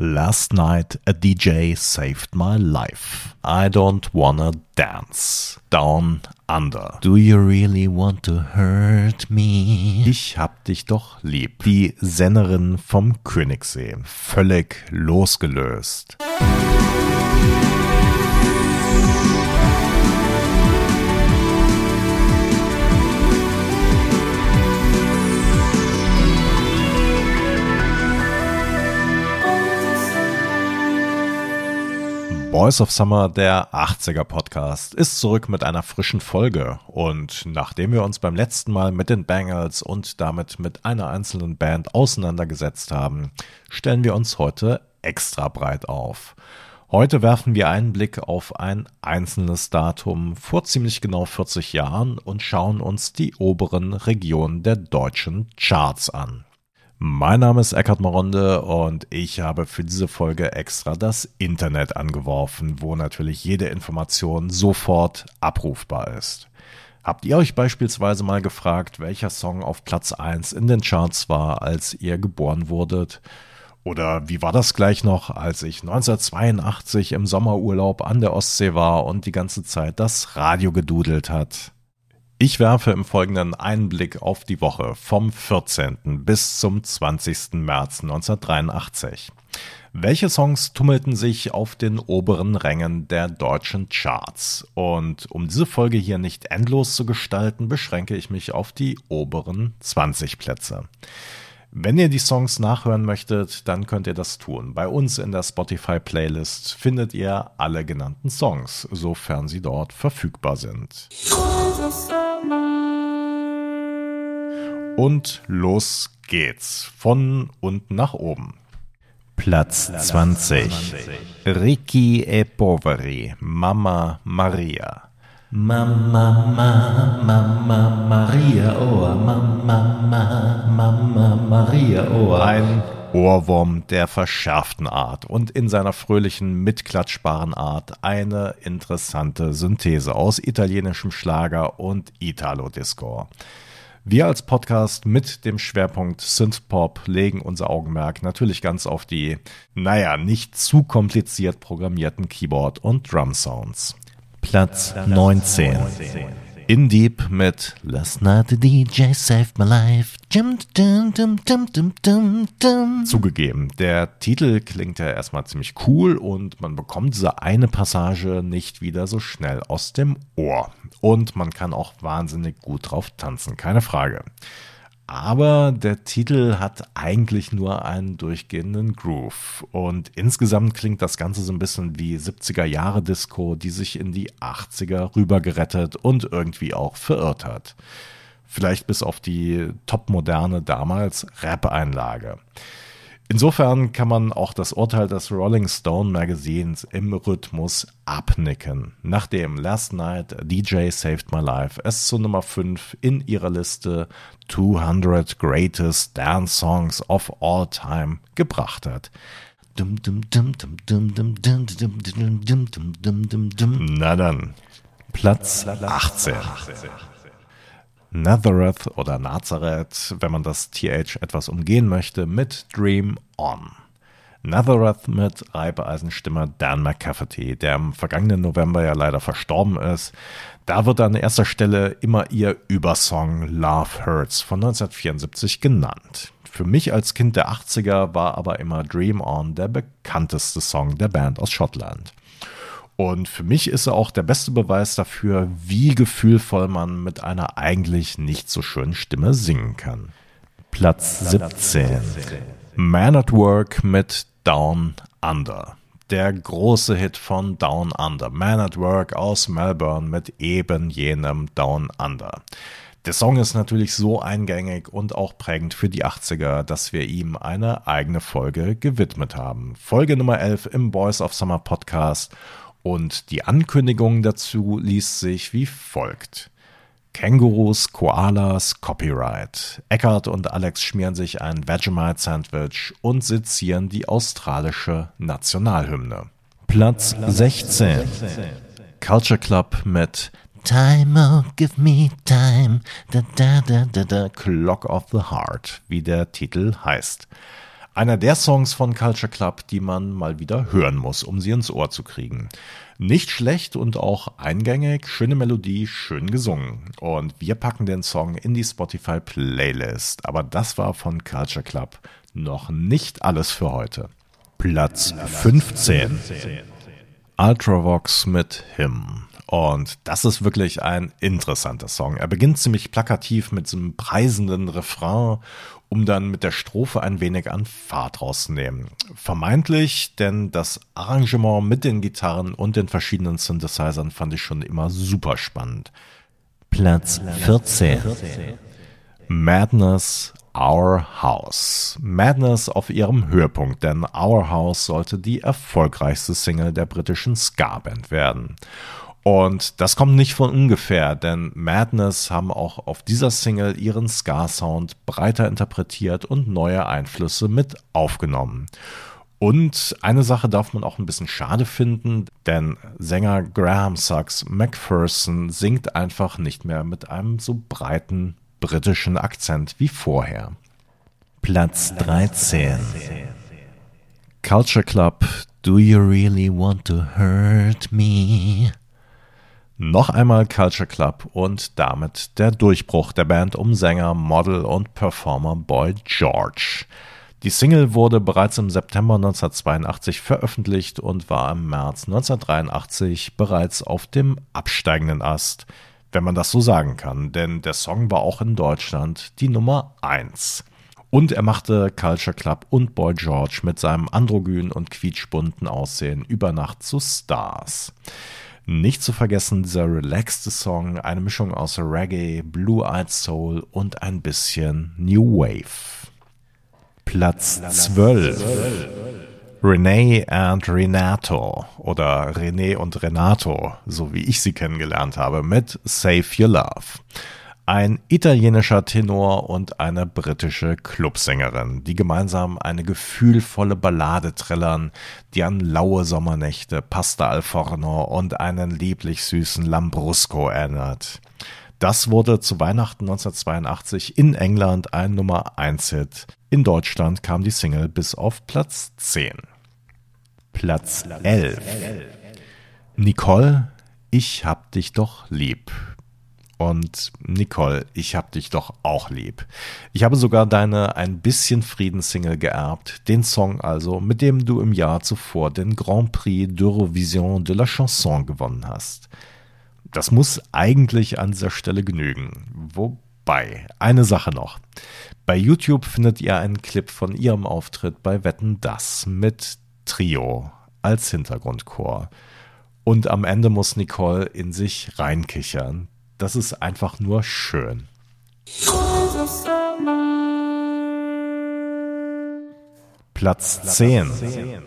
Last night a DJ saved my life. I don't wanna dance. Down under. Do you really want to hurt me? Ich hab dich doch lieb. Die Sennerin vom Königssee. Völlig losgelöst. Boys of Summer, der 80er Podcast, ist zurück mit einer frischen Folge. Und nachdem wir uns beim letzten Mal mit den Bangles und damit mit einer einzelnen Band auseinandergesetzt haben, stellen wir uns heute extra breit auf. Heute werfen wir einen Blick auf ein einzelnes Datum vor ziemlich genau 40 Jahren und schauen uns die oberen Regionen der deutschen Charts an. Mein Name ist Eckhard Maronde und ich habe für diese Folge extra das Internet angeworfen, wo natürlich jede Information sofort abrufbar ist. Habt ihr euch beispielsweise mal gefragt, welcher Song auf Platz 1 in den Charts war, als ihr geboren wurdet? Oder wie war das gleich noch, als ich 1982 im Sommerurlaub an der Ostsee war und die ganze Zeit das Radio gedudelt hat? Ich werfe im Folgenden einen Blick auf die Woche vom 14. bis zum 20. März 1983. Welche Songs tummelten sich auf den oberen Rängen der deutschen Charts? Und um diese Folge hier nicht endlos zu gestalten, beschränke ich mich auf die oberen 20 Plätze. Wenn ihr die Songs nachhören möchtet, dann könnt ihr das tun. Bei uns in der Spotify-Playlist findet ihr alle genannten Songs, sofern sie dort verfügbar sind. Und los geht's. Von unten nach oben. Platz 20. Ricky e Poveri, Mama Maria. Mama, Mama, Mama Maria, oh, Mama, Mama, Mama Maria, oh. Ein Ohrwurm der verschärften Art und in seiner fröhlichen, mitklatschbaren Art eine interessante Synthese aus italienischem Schlager und Italo-Disco. Wir als Podcast mit dem Schwerpunkt Synthpop legen unser Augenmerk natürlich ganz auf die, naja, nicht zu kompliziert programmierten Keyboard- und Drum-Sounds. Platz 19. In Deep mit Last Night the DJ Saved My Life. Zugegeben, der Titel klingt ja erstmal ziemlich cool und man bekommt diese eine Passage nicht wieder so schnell aus dem Ohr. Und man kann auch wahnsinnig gut drauf tanzen, keine Frage. Aber der Titel hat eigentlich nur einen durchgehenden Groove. Und insgesamt klingt das Ganze so ein bisschen wie 70er Jahre Disco, die sich in die 80er rübergerettet und irgendwie auch verirrt hat. Vielleicht bis auf die topmoderne damals Rap-Einlage. Insofern kann man auch das Urteil des Rolling Stone Magazins im Rhythmus abnicken, nachdem Last Night DJ Saved My Life es zu Nummer 5 in ihrer Liste 200 Greatest Dance Songs of All Time gebracht hat. Na dann, Platz 18. Nazareth oder Nazareth, wenn man das TH etwas umgehen möchte, mit Dream On. Nazareth mit Reibeisenstimme Dan McCafferty, der im vergangenen November ja leider verstorben ist. Da wird an erster Stelle immer ihr Übersong Love Hurts von 1974 genannt. Für mich als Kind der 80er war aber immer Dream On der bekannteste Song der Band aus Schottland. Und für mich ist er auch der beste Beweis dafür, wie gefühlvoll man mit einer eigentlich nicht so schönen Stimme singen kann. Platz 17. Man at Work mit Down Under. Der große Hit von Down Under. Man at Work aus Melbourne mit eben jenem Down Under. Der Song ist natürlich so eingängig und auch prägend für die 80er, dass wir ihm eine eigene Folge gewidmet haben. Folge Nummer 11 im Boys of Summer Podcast und die Ankündigung dazu liest sich wie folgt. Kängurus, Koalas, Copyright. Eckhart und Alex schmieren sich ein Vegemite-Sandwich und sezieren die australische Nationalhymne. Platz 16. Culture Club mit Time, oh, give me time, da, da, da, da, da, Clock of the Heart, wie der Titel heißt. Einer der Songs von Culture Club, die man mal wieder hören muss, um sie ins Ohr zu kriegen. Nicht schlecht und auch eingängig, schöne Melodie, schön gesungen. Und wir packen den Song in die Spotify Playlist. Aber das war von Culture Club noch nicht alles für heute. Platz 15. Ultravox mit Him. Und das ist wirklich ein interessanter Song. Er beginnt ziemlich plakativ mit so einem preisenden Refrain um dann mit der Strophe ein wenig an Fahrt rauszunehmen. Vermeintlich, denn das Arrangement mit den Gitarren und den verschiedenen Synthesizern fand ich schon immer super spannend. Platz 14. Madness Our House. Madness auf ihrem Höhepunkt, denn Our House sollte die erfolgreichste Single der britischen Ska-Band werden. Und das kommt nicht von ungefähr, denn Madness haben auch auf dieser Single ihren Ska-Sound breiter interpretiert und neue Einflüsse mit aufgenommen. Und eine Sache darf man auch ein bisschen schade finden, denn Sänger Graham Sachs McPherson singt einfach nicht mehr mit einem so breiten britischen Akzent wie vorher. Platz 13. Culture Club, Do You Really Want to Hurt Me? Noch einmal Culture Club und damit der Durchbruch der Band um Sänger, Model und Performer Boy George. Die Single wurde bereits im September 1982 veröffentlicht und war im März 1983 bereits auf dem absteigenden Ast, wenn man das so sagen kann, denn der Song war auch in Deutschland die Nummer 1. Und er machte Culture Club und Boy George mit seinem androgyn und quietschbunten Aussehen über Nacht zu Stars. Nicht zu vergessen dieser relaxte Song, eine Mischung aus Reggae, Blue-Eyed Soul und ein bisschen New Wave. Platz 12. Renee and Renato oder René und Renato, so wie ich sie kennengelernt habe, mit Save Your Love ein italienischer Tenor und eine britische Clubsängerin, die gemeinsam eine gefühlvolle Ballade trällern, die an laue Sommernächte, Pasta al Forno und einen lieblich süßen Lambrusco erinnert. Das wurde zu Weihnachten 1982 in England ein Nummer 1 Hit. In Deutschland kam die Single bis auf Platz 10. Platz 11. Nicole, ich hab dich doch lieb. Und Nicole, ich hab dich doch auch lieb. Ich habe sogar deine Ein bisschen Frieden-Single geerbt, den Song also, mit dem du im Jahr zuvor den Grand Prix d'Eurovision de la Chanson gewonnen hast. Das muss eigentlich an dieser Stelle genügen. Wobei, eine Sache noch. Bei YouTube findet ihr einen Clip von ihrem Auftritt bei Wetten Das mit Trio als Hintergrundchor. Und am Ende muss Nicole in sich reinkichern das ist einfach nur schön. Platz 10.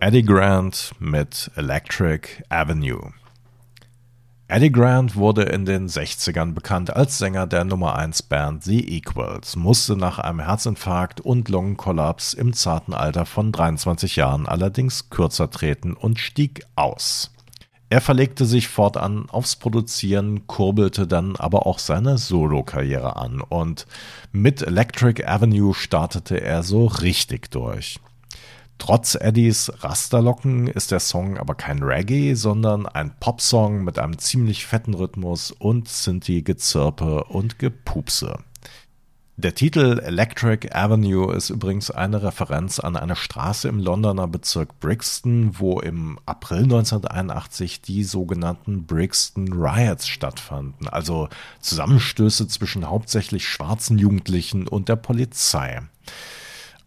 Eddie Grant mit Electric Avenue. Eddie Grant wurde in den 60ern bekannt als Sänger der Nummer 1 Band The Equals, musste nach einem Herzinfarkt und Lungenkollaps im zarten Alter von 23 Jahren allerdings kürzer treten und stieg aus. Er verlegte sich fortan aufs Produzieren, kurbelte dann aber auch seine Solo-Karriere an und mit Electric Avenue startete er so richtig durch. Trotz Eddies Rasterlocken ist der Song aber kein Reggae, sondern ein Popsong mit einem ziemlich fetten Rhythmus und Sinti-Gezirpe und Gepupse. Der Titel Electric Avenue ist übrigens eine Referenz an eine Straße im Londoner Bezirk Brixton, wo im April 1981 die sogenannten Brixton Riots stattfanden, also Zusammenstöße zwischen hauptsächlich schwarzen Jugendlichen und der Polizei.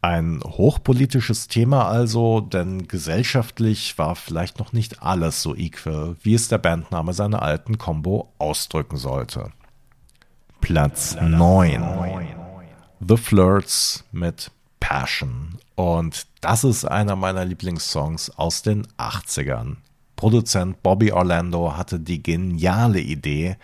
Ein hochpolitisches Thema also, denn gesellschaftlich war vielleicht noch nicht alles so equal, wie es der Bandname seiner alten Combo ausdrücken sollte. Platz 9. The Flirts mit Passion. Und das ist einer meiner Lieblingssongs aus den 80ern. Produzent Bobby Orlando hatte die geniale Idee,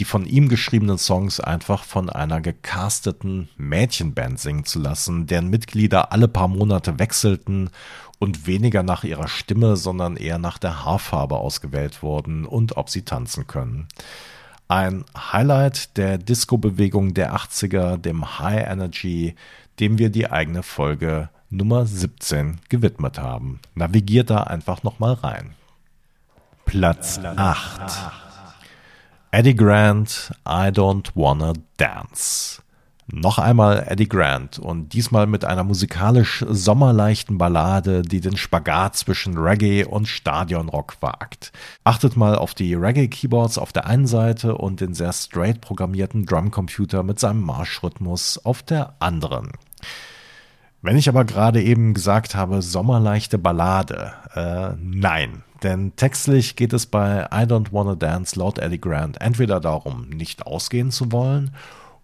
die von ihm geschriebenen Songs einfach von einer gecasteten Mädchenband singen zu lassen, deren Mitglieder alle paar Monate wechselten und weniger nach ihrer Stimme, sondern eher nach der Haarfarbe ausgewählt wurden und ob sie tanzen können. Ein Highlight der Disco-Bewegung der 80er, dem High Energy, dem wir die eigene Folge Nummer 17 gewidmet haben. Navigiert da einfach nochmal rein. Platz 8. Eddie Grant, I Don't Wanna Dance. Noch einmal Eddie Grant und diesmal mit einer musikalisch sommerleichten Ballade, die den Spagat zwischen Reggae und Stadionrock wagt. Achtet mal auf die Reggae-Keyboards auf der einen Seite und den sehr straight programmierten Drumcomputer mit seinem Marschrhythmus auf der anderen. Wenn ich aber gerade eben gesagt habe, sommerleichte Ballade, äh, nein. Denn textlich geht es bei I Don't Wanna Dance laut Eddie Grant entweder darum, nicht ausgehen zu wollen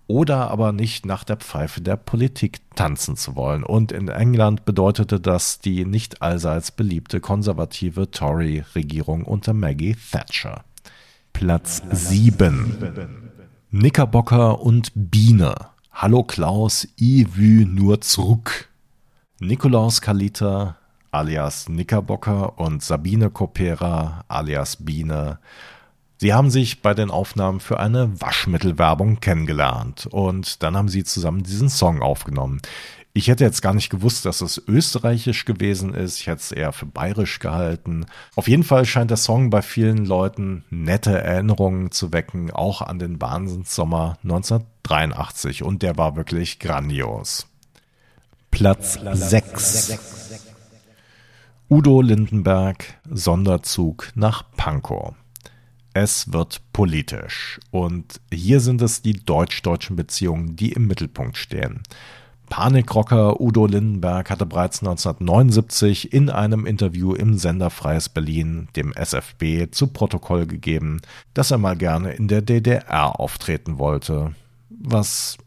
oder aber nicht nach der Pfeife der Politik tanzen zu wollen. Und in England bedeutete das die nicht allseits beliebte konservative Tory-Regierung unter Maggie Thatcher. Platz 7. Knickerbocker und Biene. Hallo Klaus, i wü nur zurück. Nikolaus Kalita alias Knickerbocker und Sabine Kopera alias Biene Sie haben sich bei den Aufnahmen für eine Waschmittelwerbung kennengelernt und dann haben sie zusammen diesen Song aufgenommen. Ich hätte jetzt gar nicht gewusst, dass es österreichisch gewesen ist. Ich hätte es eher für bayerisch gehalten. Auf jeden Fall scheint der Song bei vielen Leuten nette Erinnerungen zu wecken, auch an den Wahnsinnssommer 1983. Und der war wirklich grandios. Platz 6. Udo Lindenberg, Sonderzug nach Pankow. Es wird politisch. Und hier sind es die deutsch-deutschen Beziehungen, die im Mittelpunkt stehen. Panikrocker Udo Lindenberg hatte bereits 1979 in einem Interview im Sender Freies Berlin dem SFB zu Protokoll gegeben, dass er mal gerne in der DDR auftreten wollte, was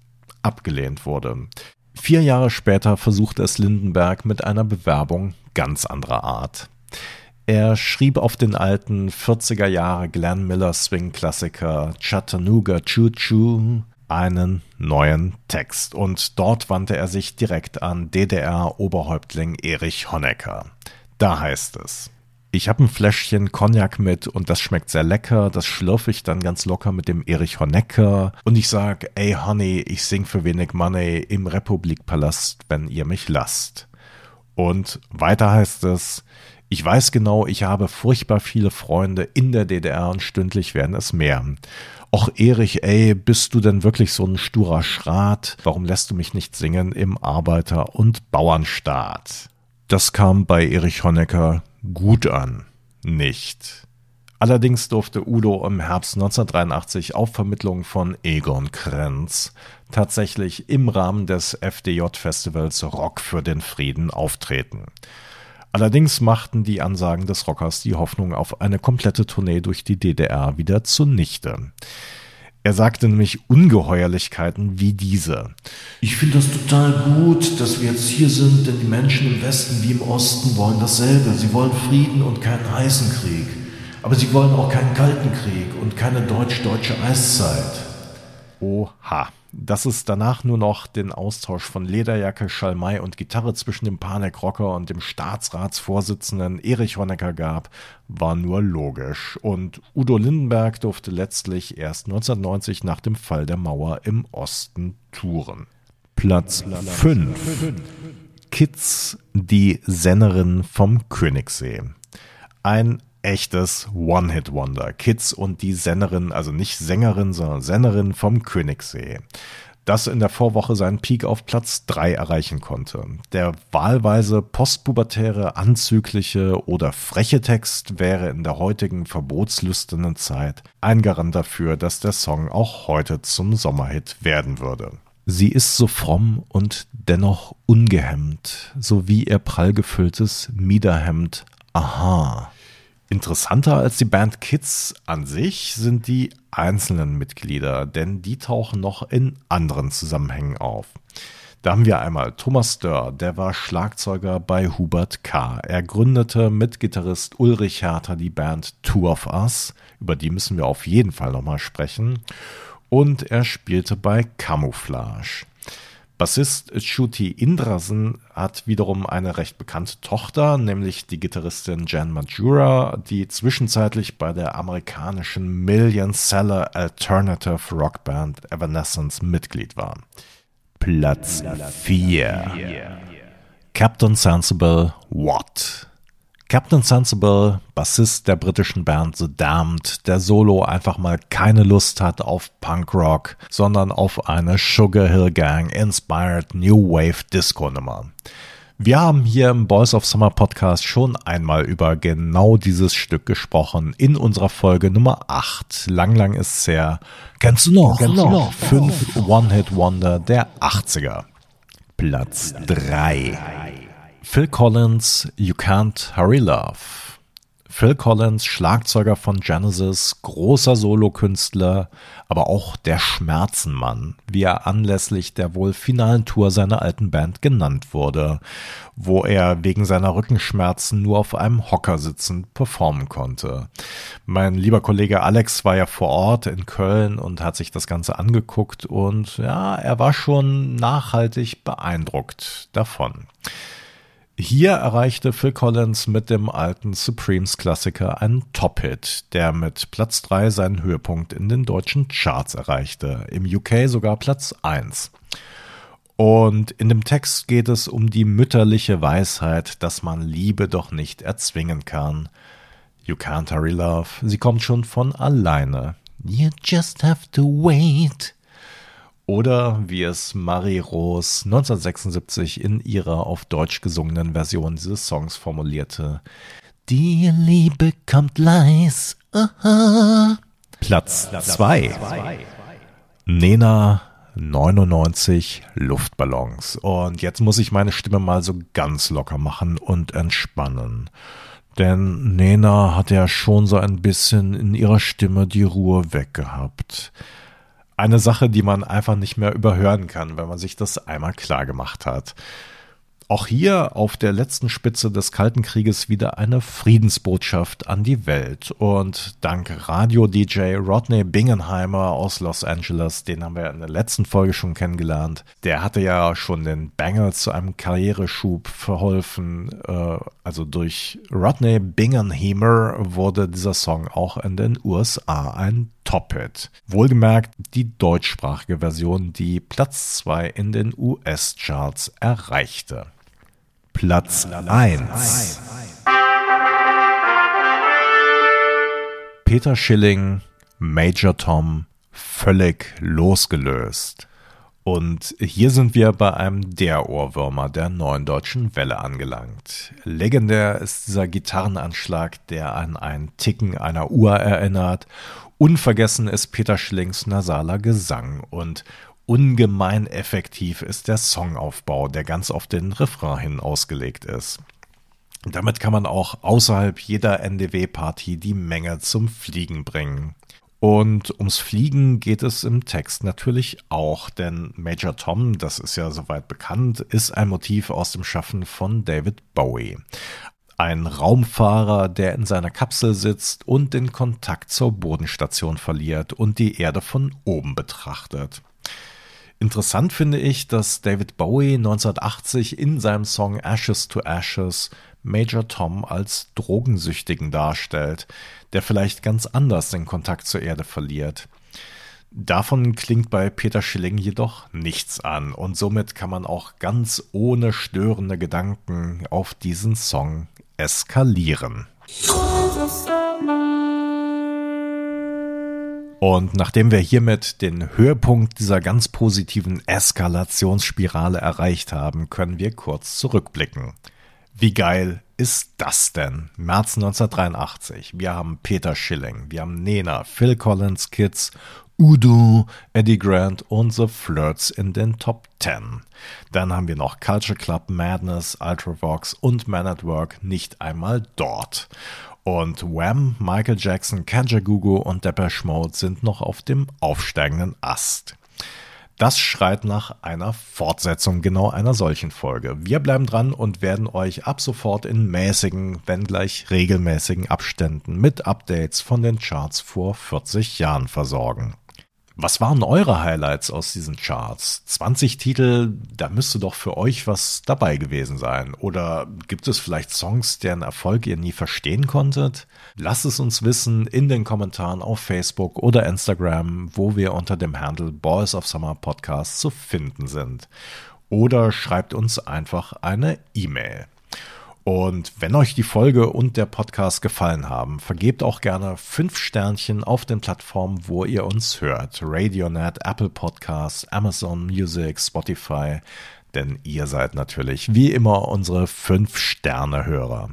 abgelehnt wurde. Vier Jahre später versuchte es Lindenberg mit einer Bewerbung ganz anderer Art. Er schrieb auf den alten 40er Jahre Glenn Miller Swing-Klassiker Chattanooga Choo Choo einen neuen Text und dort wandte er sich direkt an DDR-Oberhäuptling Erich Honecker. Da heißt es. Ich habe ein Fläschchen Cognac mit und das schmeckt sehr lecker. Das schlürfe ich dann ganz locker mit dem Erich Honecker. Und ich sag, ey Honey, ich sing für wenig Money im Republikpalast, wenn ihr mich lasst. Und weiter heißt es, ich weiß genau, ich habe furchtbar viele Freunde in der DDR und stündlich werden es mehr. Och, Erich, ey, bist du denn wirklich so ein sturer Schrat? Warum lässt du mich nicht singen im Arbeiter- und Bauernstaat? Das kam bei Erich Honecker gut an. Nicht. Allerdings durfte Udo im Herbst 1983 auf Vermittlung von Egon Krenz tatsächlich im Rahmen des FDJ-Festivals Rock für den Frieden auftreten. Allerdings machten die Ansagen des Rockers die Hoffnung auf eine komplette Tournee durch die DDR wieder zunichte. Er sagte nämlich Ungeheuerlichkeiten wie diese. Ich finde das total gut, dass wir jetzt hier sind, denn die Menschen im Westen wie im Osten wollen dasselbe. Sie wollen Frieden und keinen heißen Krieg. Aber sie wollen auch keinen kalten Krieg und keine deutsch-deutsche Eiszeit. Oha dass es danach nur noch den Austausch von Lederjacke, Schalmei und Gitarre zwischen dem Panikrocker und dem Staatsratsvorsitzenden Erich Honecker gab, war nur logisch. Und Udo Lindenberg durfte letztlich erst 1990 nach dem Fall der Mauer im Osten touren. Platz 5. Kids, die Sennerin vom Königssee. Ein echtes One-Hit-Wonder. Kids und die Sennerin, also nicht Sängerin, sondern Sennerin vom Königssee. Das in der Vorwoche seinen Peak auf Platz 3 erreichen konnte. Der wahlweise postpubertäre, anzügliche oder freche Text wäre in der heutigen verbotslüsternen Zeit ein Garant dafür, dass der Song auch heute zum Sommerhit werden würde. Sie ist so fromm und dennoch ungehemmt, so wie ihr prall gefülltes Miederhemd. Aha. Interessanter als die Band Kids an sich sind die einzelnen Mitglieder, denn die tauchen noch in anderen Zusammenhängen auf. Da haben wir einmal Thomas Dörr, der war Schlagzeuger bei Hubert K. Er gründete mit Gitarrist Ulrich Hertha die Band Two of Us, über die müssen wir auf jeden Fall nochmal sprechen. Und er spielte bei Camouflage. Bassist Shruti Indrasen hat wiederum eine recht bekannte Tochter, nämlich die Gitarristin Jan Majura, die zwischenzeitlich bei der amerikanischen Million-Seller Alternative Rockband Evanescence Mitglied war. Platz 4 Captain Sensible What? Captain Sensible, Bassist der britischen Band The Damned, der Solo einfach mal keine Lust hat auf Punkrock, sondern auf eine Sugar Hill Gang inspired New Wave Disco Nummer. Wir haben hier im Boys of Summer Podcast schon einmal über genau dieses Stück gesprochen in unserer Folge Nummer 8. Lang, lang ist's her. Kennst du noch? Kennst du noch? Fünf One-Hit-Wonder der 80er. Platz 3. Phil Collins, You Can't Hurry Love. Phil Collins, Schlagzeuger von Genesis, großer Solokünstler, aber auch der Schmerzenmann, wie er anlässlich der wohl finalen Tour seiner alten Band genannt wurde, wo er wegen seiner Rückenschmerzen nur auf einem Hocker sitzend performen konnte. Mein lieber Kollege Alex war ja vor Ort in Köln und hat sich das Ganze angeguckt und ja, er war schon nachhaltig beeindruckt davon. Hier erreichte Phil Collins mit dem alten Supremes-Klassiker einen Top-Hit, der mit Platz 3 seinen Höhepunkt in den deutschen Charts erreichte, im UK sogar Platz 1. Und in dem Text geht es um die mütterliche Weisheit, dass man Liebe doch nicht erzwingen kann. You can't hurry love, sie kommt schon von alleine. You just have to wait. Oder wie es Marie Rose 1976 in ihrer auf Deutsch gesungenen Version dieses Songs formulierte. Die Liebe kommt leis. Aha. Platz 2. Nena 99 Luftballons. Und jetzt muss ich meine Stimme mal so ganz locker machen und entspannen. Denn Nena hat ja schon so ein bisschen in ihrer Stimme die Ruhe weggehabt eine Sache, die man einfach nicht mehr überhören kann, wenn man sich das einmal klar gemacht hat. Auch hier auf der letzten Spitze des Kalten Krieges wieder eine Friedensbotschaft an die Welt. Und dank Radio-DJ Rodney Bingenheimer aus Los Angeles, den haben wir in der letzten Folge schon kennengelernt, der hatte ja schon den Bangles zu einem Karriereschub verholfen. Äh, also durch Rodney Bingenheimer wurde dieser Song auch in den USA ein Top-Hit. Wohlgemerkt die deutschsprachige Version, die Platz 2 in den US-Charts erreichte. Platz 1. Peter Schilling, Major Tom, völlig losgelöst. Und hier sind wir bei einem der Ohrwürmer der neuen deutschen Welle angelangt. Legendär ist dieser Gitarrenanschlag, der an ein Ticken einer Uhr erinnert. Unvergessen ist Peter Schillings nasaler Gesang und ungemein effektiv ist der Songaufbau, der ganz auf den Refrain hin ausgelegt ist. Damit kann man auch außerhalb jeder NDW-Party die Menge zum Fliegen bringen. Und ums Fliegen geht es im Text natürlich auch, denn Major Tom, das ist ja soweit bekannt, ist ein Motiv aus dem Schaffen von David Bowie. Ein Raumfahrer, der in seiner Kapsel sitzt und den Kontakt zur Bodenstation verliert und die Erde von oben betrachtet. Interessant finde ich, dass David Bowie 1980 in seinem Song Ashes to Ashes Major Tom als Drogensüchtigen darstellt, der vielleicht ganz anders den Kontakt zur Erde verliert. Davon klingt bei Peter Schilling jedoch nichts an und somit kann man auch ganz ohne störende Gedanken auf diesen Song eskalieren. Und nachdem wir hiermit den Höhepunkt dieser ganz positiven Eskalationsspirale erreicht haben, können wir kurz zurückblicken. Wie geil ist das denn? März 1983. Wir haben Peter Schilling, wir haben Nena, Phil Collins Kids, Udo, Eddie Grant und The Flirts in den Top 10. Dann haben wir noch Culture Club Madness, Ultravox und Man at Work nicht einmal dort. Und Wham, Michael Jackson, Kajagoogoo und Depeche Mode sind noch auf dem aufsteigenden Ast. Das schreit nach einer Fortsetzung genau einer solchen Folge. Wir bleiben dran und werden euch ab sofort in mäßigen, wenn gleich regelmäßigen Abständen mit Updates von den Charts vor 40 Jahren versorgen. Was waren eure Highlights aus diesen Charts? 20 Titel, da müsste doch für euch was dabei gewesen sein. Oder gibt es vielleicht Songs, deren Erfolg ihr nie verstehen konntet? Lasst es uns wissen in den Kommentaren auf Facebook oder Instagram, wo wir unter dem Handle Boys of Summer Podcast zu finden sind. oder schreibt uns einfach eine E-Mail. Und wenn euch die Folge und der Podcast gefallen haben, vergebt auch gerne fünf Sternchen auf den Plattformen, wo ihr uns hört. Radionet, Apple Podcasts, Amazon Music, Spotify. Denn ihr seid natürlich wie immer unsere fünf Sterne-Hörer.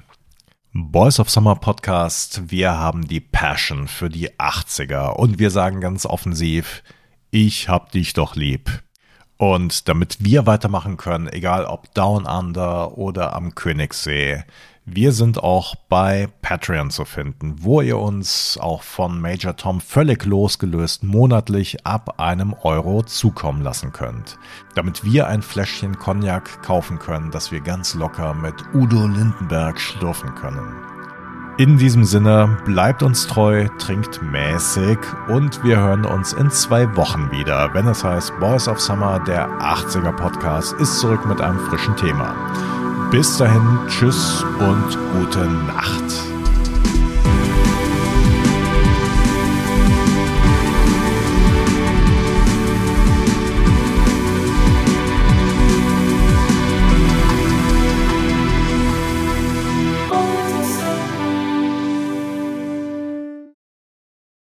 Boys of Summer Podcast, wir haben die Passion für die 80er und wir sagen ganz offensiv, ich hab dich doch lieb. Und damit wir weitermachen können, egal ob Down Under oder am Königssee, wir sind auch bei Patreon zu finden, wo ihr uns auch von Major Tom völlig losgelöst monatlich ab einem Euro zukommen lassen könnt. Damit wir ein Fläschchen Cognac kaufen können, das wir ganz locker mit Udo Lindenberg schlürfen können. In diesem Sinne, bleibt uns treu, trinkt mäßig und wir hören uns in zwei Wochen wieder, wenn es heißt Boys of Summer, der 80er Podcast, ist zurück mit einem frischen Thema. Bis dahin, tschüss und gute Nacht.